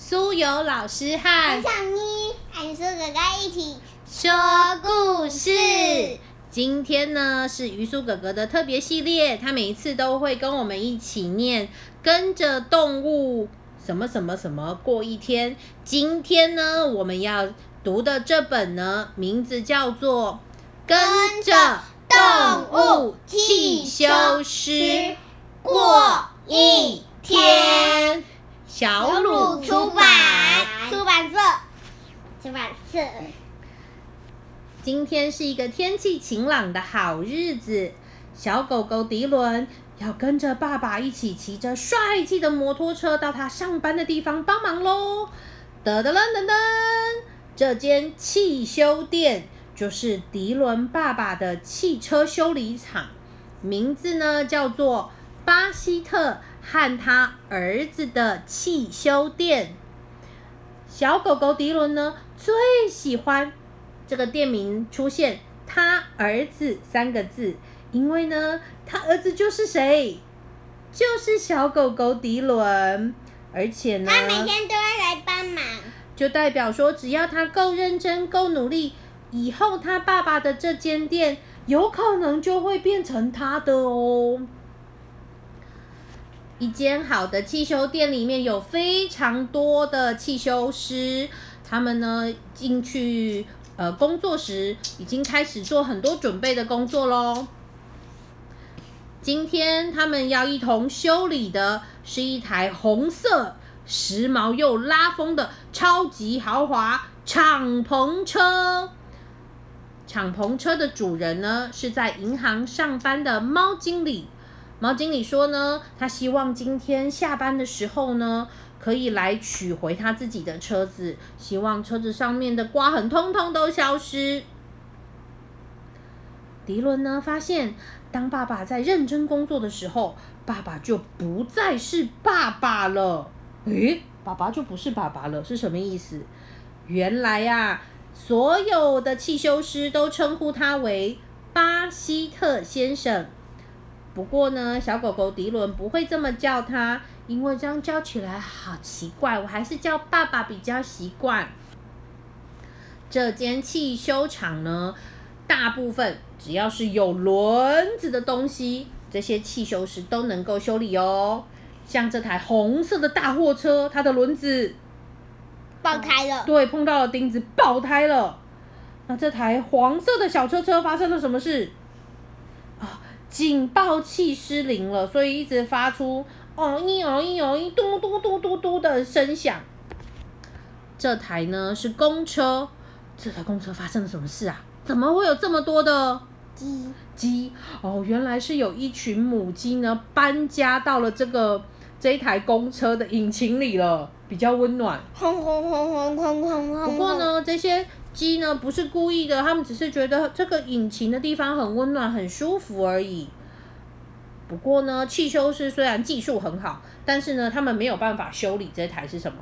苏有老师和小妮、俺叔哥哥一起说故事。今天呢是鱼苏哥哥的特别系列，他每一次都会跟我们一起念，跟着动物什么什么什么过一天。今天呢，我们要读的这本呢，名字叫做《跟着动物汽修师过一天》。小出版社。今天是一个天气晴朗的好日子，小狗狗迪伦要跟着爸爸一起骑着帅气的摩托车到他上班的地方帮忙喽。噔噔噔噔噔，这间汽修店就是迪伦爸爸的汽车修理厂，名字呢叫做巴西特。和他儿子的汽修店，小狗狗迪伦呢最喜欢这个店名出现“他儿子”三个字，因为呢，他儿子就是谁？就是小狗狗迪伦，而且呢，他每天都会来帮忙，就代表说，只要他够认真、够努力，以后他爸爸的这间店有可能就会变成他的哦。一间好的汽修店里面有非常多的汽修师，他们呢进去呃工作时已经开始做很多准备的工作喽。今天他们要一同修理的是一台红色、时髦又拉风的超级豪华敞篷车。敞篷车的主人呢是在银行上班的猫经理。毛经理说呢，他希望今天下班的时候呢，可以来取回他自己的车子，希望车子上面的刮痕通通都消失。迪伦呢，发现当爸爸在认真工作的时候，爸爸就不再是爸爸了。诶，爸爸就不是爸爸了，是什么意思？原来呀，所有的汽修师都称呼他为巴西特先生。不过呢，小狗狗迪伦不会这么叫它，因为这样叫起来好奇怪。我还是叫爸爸比较习惯。这间汽修厂呢，大部分只要是有轮子的东西，这些汽修师都能够修理哦。像这台红色的大货车，它的轮子爆胎了，对，碰到了钉子爆胎了。那这台黄色的小车车发生了什么事？警报器失灵了，所以一直发出哦一哦一哦一嘟嘟嘟嘟嘟的声响。这台呢是公车，这台公车发生了什么事啊？怎么会有这么多的鸡鸡？哦，原来是有一群母鸡呢搬家到了这个这一台公车的引擎里了，比较温暖。轰轰轰轰轰轰轰！不过呢，这些。鸡呢不是故意的，他们只是觉得这个引擎的地方很温暖、很舒服而已。不过呢，汽修师虽然技术很好，但是呢，他们没有办法修理这台是什么？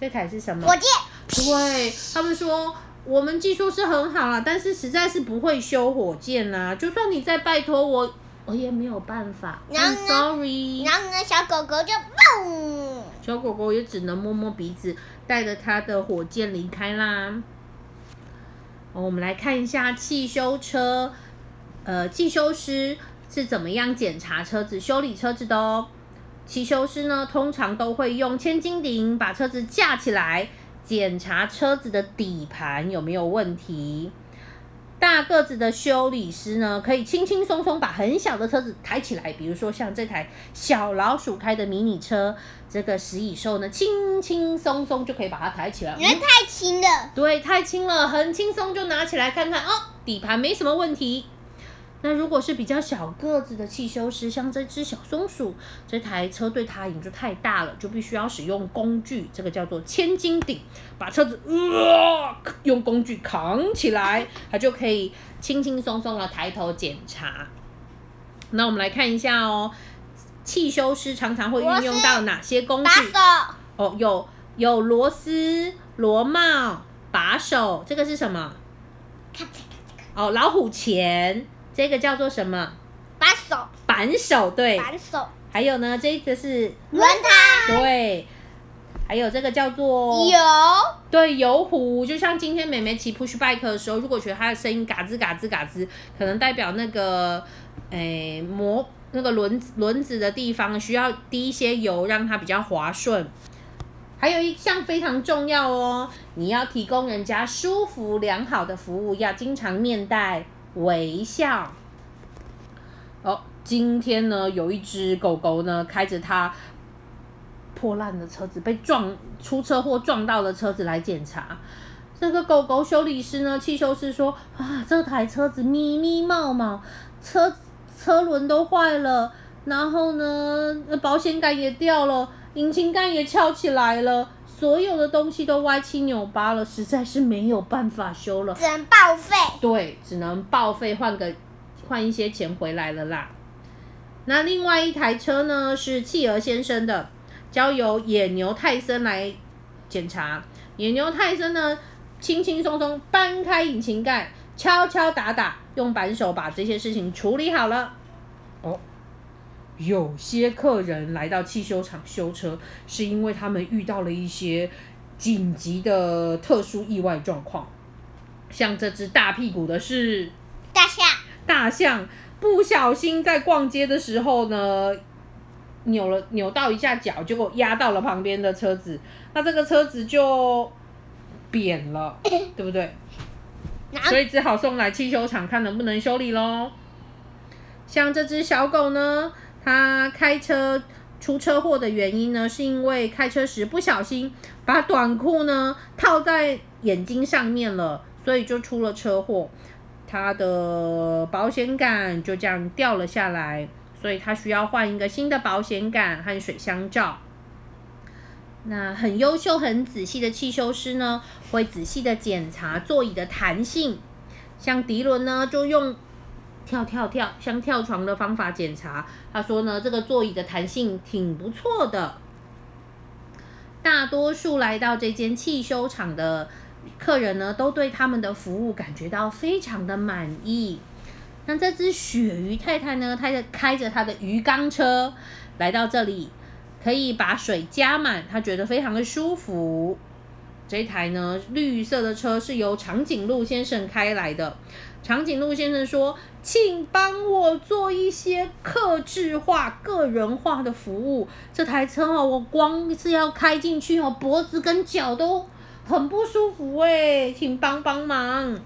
这台是什么？火箭。对他们说，我们技术是很好啊，但是实在是不会修火箭呐。就算你再拜托我，我也没有办法。Sorry。然后呢，小狗狗就嘣。小狗狗也只能摸摸鼻子。带着他的火箭离开啦。我们来看一下汽修车，呃，汽修师是怎么样检查车子、修理车子的哦。汽修师呢，通常都会用千斤顶把车子架起来，检查车子的底盘有没有问题。大个子的修理师呢，可以轻轻松松把很小的车子抬起来，比如说像这台小老鼠开的迷你车，这个食蚁兽呢，轻轻松松就可以把它抬起来。因为太轻了。对，太轻了，很轻松就拿起来看看哦，底盘没什么问题。那如果是比较小个子的汽修师，像这只小松鼠，这台车对它而言就太大了，就必须要使用工具，这个叫做千斤顶，把车子呃用工具扛起来，它就可以轻轻松松的抬头检查。那我们来看一下哦，汽修师常常会运用到哪些工具？哦，有有螺丝、螺帽、把手，这个是什么？哦，老虎钳。这个叫做什么？把手。扳手，对。扳手。还有呢，这个是轮胎。对，还有这个叫做油对油壶，就像今天美美骑 push bike 的时候，如果觉得它的声音嘎吱嘎吱嘎吱，可能代表那个诶磨那个轮子轮子的地方需要滴一些油，让它比较滑顺。还有一项非常重要哦，你要提供人家舒服良好的服务，要经常面带微笑。哦，今天呢，有一只狗狗呢，开着它破烂的车子，被撞出车祸撞到的车子来检查。这个狗狗修理师呢，汽修师说啊，这台车子咪咪冒冒，车车轮都坏了，然后呢，保险杆也掉了，引擎盖也翘起来了，所有的东西都歪七扭八了，实在是没有办法修了。只能报废。对，只能报废换个换一些钱回来了啦。那另外一台车呢是企鹅先生的，交由野牛泰森来检查。野牛泰森呢，轻轻松松搬开引擎盖，敲敲打打，用扳手把这些事情处理好了。哦，有些客人来到汽修厂修车，是因为他们遇到了一些紧急的特殊意外状况。像这只大屁股的是大象，大象，不小心在逛街的时候呢，扭了扭到一下脚，结果压到了旁边的车子，那这个车子就扁了，对不对？所以只好送来汽修厂看能不能修理喽。像这只小狗呢，他开车出车祸的原因呢，是因为开车时不小心把短裤呢套在眼睛上面了，所以就出了车祸。他的保险杆就这样掉了下来，所以他需要换一个新的保险杆和水箱罩。那很优秀、很仔细的汽修师呢，会仔细的检查座椅的弹性。像迪伦呢，就用跳跳跳像跳床的方法检查。他说呢，这个座椅的弹性挺不错的。大多数来到这间汽修厂的客人呢，都对他们的服务感觉到非常的满意。那这只鳕鱼太太呢，她就开着她的鱼缸车来到这里，可以把水加满，她觉得非常的舒服。这台呢，绿色的车是由长颈鹿先生开来的。长颈鹿先生说：“请帮我做一些克制化、个人化的服务。这台车哦，我光是要开进去哦，脖子跟脚都很不舒服哎，请帮帮忙。”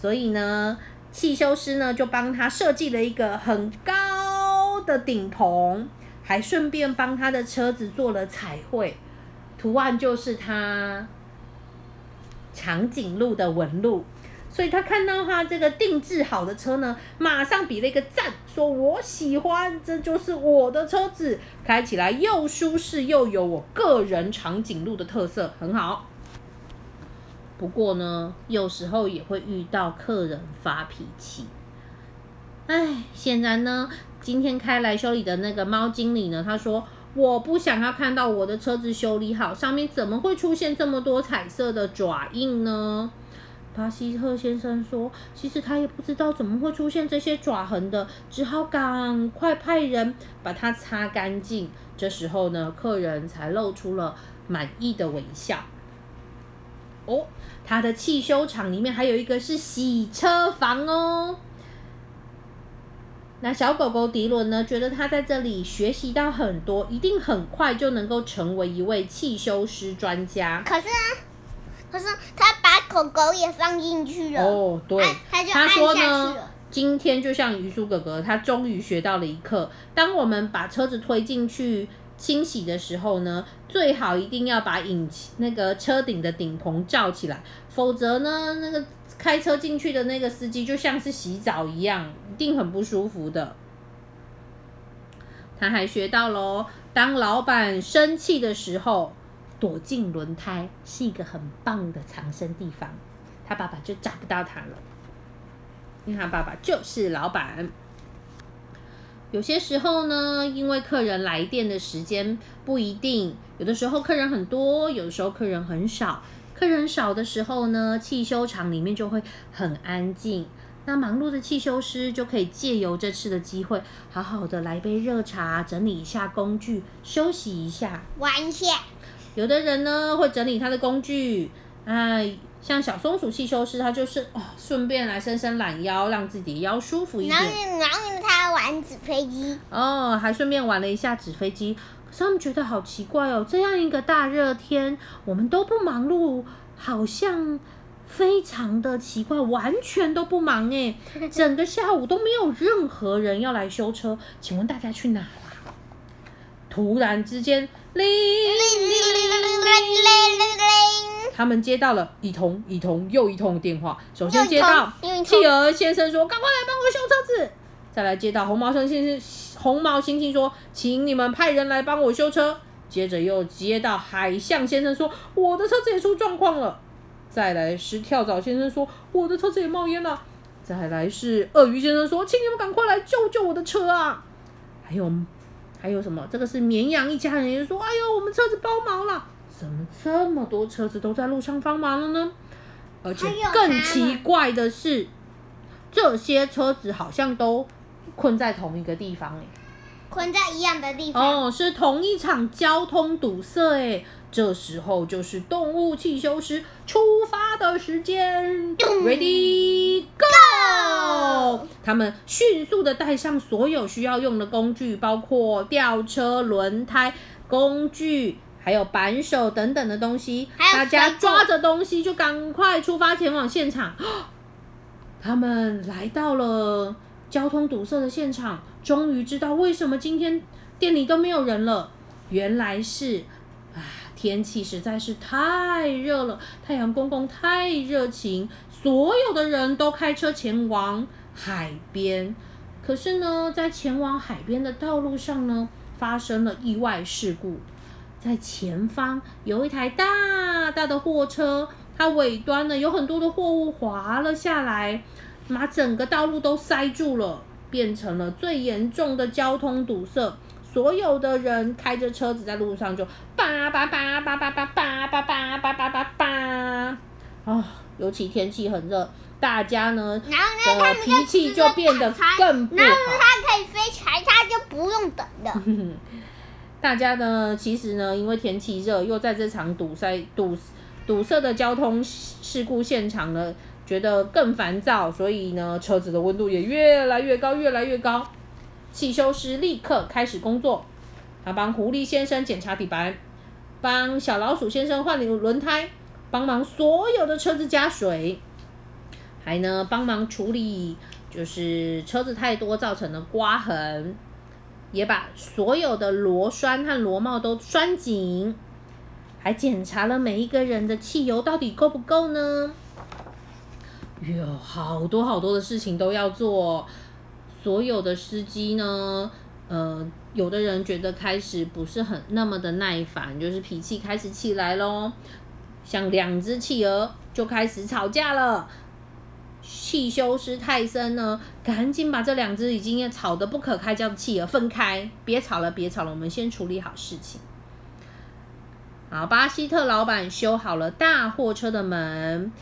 所以呢，汽修师呢就帮他设计了一个很高的顶棚，还顺便帮他的车子做了彩绘。图案就是它长颈鹿的纹路，所以他看到他这个定制好的车呢，马上比了一个赞，说我喜欢，这就是我的车子，开起来又舒适又有我个人长颈鹿的特色，很好。不过呢，有时候也会遇到客人发脾气。哎，显然呢，今天开来修理的那个猫经理呢，他说。我不想要看到我的车子修理好，上面怎么会出现这么多彩色的爪印呢？巴西特先生说：“其实他也不知道怎么会出现这些爪痕的，只好赶快派人把它擦干净。”这时候呢，客人才露出了满意的微笑。哦，他的汽修厂里面还有一个是洗车房哦。那小狗狗迪伦呢？觉得他在这里学习到很多，一定很快就能够成为一位汽修师专家。可是呢，可是他把狗狗也放进去了。哦，对按，他就他按下说呢去了。今天就像鱼叔哥哥，他终于学到了一课。当我们把车子推进去清洗的时候呢，最好一定要把引擎那个车顶的顶棚罩起来，否则呢，那个开车进去的那个司机就像是洗澡一样，一定很不舒服的。他还学到喽，当老板生气的时候，躲进轮胎是一个很棒的藏身地方，他爸爸就找不到他了。因为他爸爸就是老板。有些时候呢，因为客人来电的时间不一定，有的时候客人很多，有的时候客人很少。客人少的时候呢，汽修厂里面就会很安静。那忙碌的汽修师就可以借由这次的机会，好好的来杯热茶，整理一下工具，休息一下。玩一下，有的人呢会整理他的工具，啊，像小松鼠汽修师，他就是哦，顺便来伸伸懒腰，让自己的腰舒服一然后点。然后他玩纸飞机，哦，还顺便玩了一下纸飞机。他们觉得好奇怪哦，这样一个大热天，我们都不忙碌，好像非常的奇怪，完全都不忙哎，整个下午都没有任何人要来修车。请问大家去哪啦？突然之间，铃铃铃铃铃铃他们接到了一通一通又一通的电话。首先接到企鹅先生说：“赶快来帮我修车子。”再来接到红毛猩猩红毛猩猩说：“请你们派人来帮我修车。”接着又接到海象先生说：“我的车子也出状况了。”再来是跳蚤先生说：“我的车子也冒烟了。”再来是鳄鱼先生说：“请你们赶快来救救我的车啊！”还有还有什么？这个是绵羊一家人也说：“哎呦，我们车子包毛了！怎么这么多车子都在路上帮忙了呢？”而且更奇怪的是，这些车子好像都困在同一个地方哎。困在一样的地方。哦，是同一场交通堵塞哎。这时候就是动物汽修师出发的时间，Ready Go！他们迅速的带上所有需要用的工具，包括吊车、轮胎、工具，还有扳手等等的东西。大家抓着东西就赶快出发前往现场。他们来到了交通堵塞的现场，终于知道为什么今天店里都没有人了。原来是啊，天气实在是太热了，太阳公公太热情，所有的人都开车前往海边。可是呢，在前往海边的道路上呢，发生了意外事故。在前方有一台大大的货车，它尾端呢有很多的货物滑了下来，把整个道路都塞住了，变成了最严重的交通堵塞。所有的人开着车子在路上就叭叭叭叭叭叭叭叭叭叭叭叭叭啊！尤其天气很热，大家呢的脾气就变得更不然后呢，好。它可以飞起来，它就不用等了。大家呢，其实呢，因为天气热，又在这场堵塞、堵堵塞的交通事故现场呢，觉得更烦躁，所以呢，车子的温度也越来越高，越来越高。汽修师立刻开始工作，他帮狐狸先生检查底盘，帮小老鼠先生换轮胎，帮忙所有的车子加水，还呢帮忙处理就是车子太多造成的刮痕。也把所有的螺栓和螺帽都拴紧，还检查了每一个人的汽油到底够不够呢？有好多好多的事情都要做，所有的司机呢，呃，有的人觉得开始不是很那么的耐烦，就是脾气开始起来咯。像两只企鹅就开始吵架了。汽修师泰森呢，赶紧把这两只已经吵得不可开交的企鹅分开，别吵了，别吵了，我们先处理好事情。好，巴西特老板修好了大货车的门，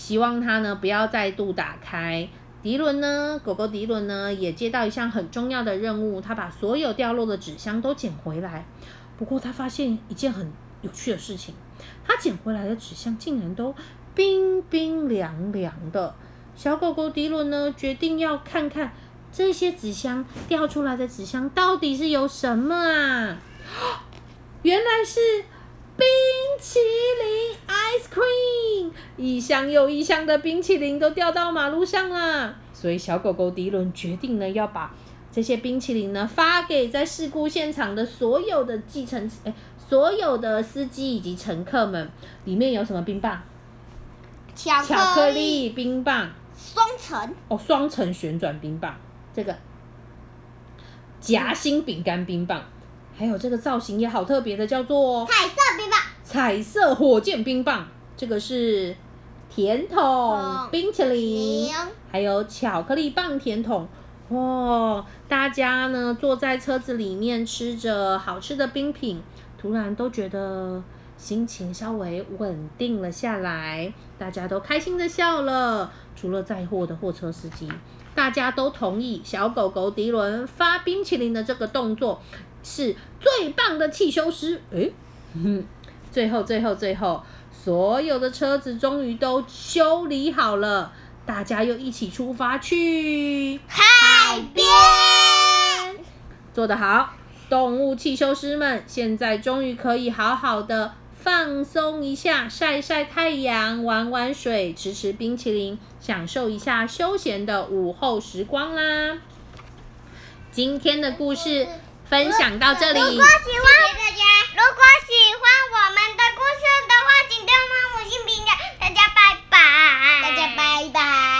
希望它呢不要再度打开。迪伦呢，狗狗迪伦呢，也接到一项很重要的任务，他把所有掉落的纸箱都捡回来。不过他发现一件很有趣的事情，他捡回来的纸箱竟然都冰冰凉凉的。小狗狗迪伦呢，决定要看看这些纸箱掉出来的纸箱到底是有什么啊？原来是冰淇淋 ice cream，一箱又一箱的冰淇淋都掉到马路上了。所以小狗狗迪伦决定呢，要把这些冰淇淋呢发给在事故现场的所有的计程哎，所有的司机以及乘客们。里面有什么冰棒？巧巧克力冰棒。双层，哦，双层旋转冰棒，这个夹心饼干冰棒，还有这个造型也好特别的，叫做彩色冰棒，彩色火箭冰棒，这个是甜筒哦冰淇淋，零还有巧克力棒甜筒。哦，大家呢坐在车子里面吃着好吃的冰品，突然都觉得心情稍微稳定了下来，大家都开心的笑了。除了载货的货车司机，大家都同意小狗狗迪伦发冰淇淋的这个动作是最棒的汽修师。诶，哼，最后，最后，最后，所有的车子终于都修理好了，大家又一起出发去海边。做得好，动物汽修师们现在终于可以好好的放松一下，晒晒太阳，玩玩水，吃吃冰淇淋，享受一下休闲的午后时光啦。今天的故事分享到这里。谢谢大家如果喜欢我们的故事的话请给我们五星评价大家拜拜。大家拜拜。